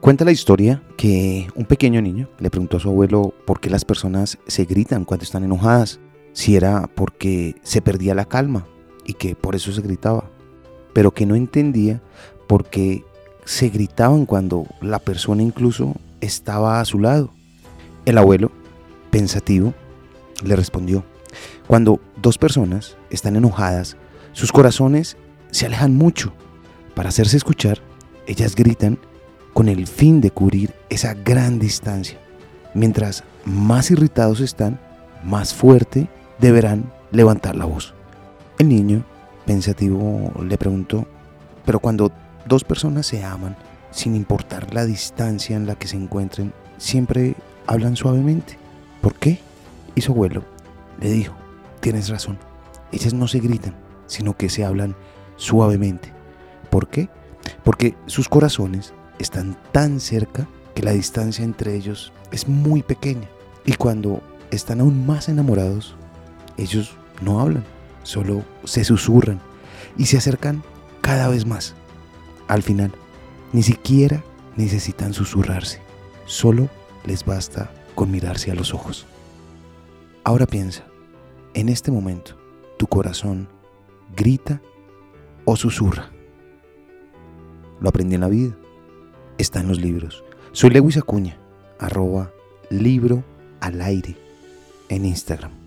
Cuenta la historia que un pequeño niño le preguntó a su abuelo por qué las personas se gritan cuando están enojadas, si era porque se perdía la calma y que por eso se gritaba, pero que no entendía por qué se gritaban cuando la persona incluso estaba a su lado. El abuelo, pensativo, le respondió, cuando dos personas están enojadas, sus corazones se alejan mucho. Para hacerse escuchar, ellas gritan con el fin de cubrir esa gran distancia. Mientras más irritados están, más fuerte deberán levantar la voz. El niño, pensativo, le preguntó, pero cuando dos personas se aman, sin importar la distancia en la que se encuentren, siempre hablan suavemente. ¿Por qué? Y su abuelo le dijo, tienes razón, ellas no se gritan, sino que se hablan suavemente. ¿Por qué? Porque sus corazones están tan cerca que la distancia entre ellos es muy pequeña. Y cuando están aún más enamorados, ellos no hablan, solo se susurran y se acercan cada vez más. Al final, ni siquiera necesitan susurrarse, solo les basta con mirarse a los ojos. Ahora piensa, en este momento, tu corazón grita o susurra. Lo aprendí en la vida está en los libros. Soy Lewis Acuña, arroba libro al aire en Instagram.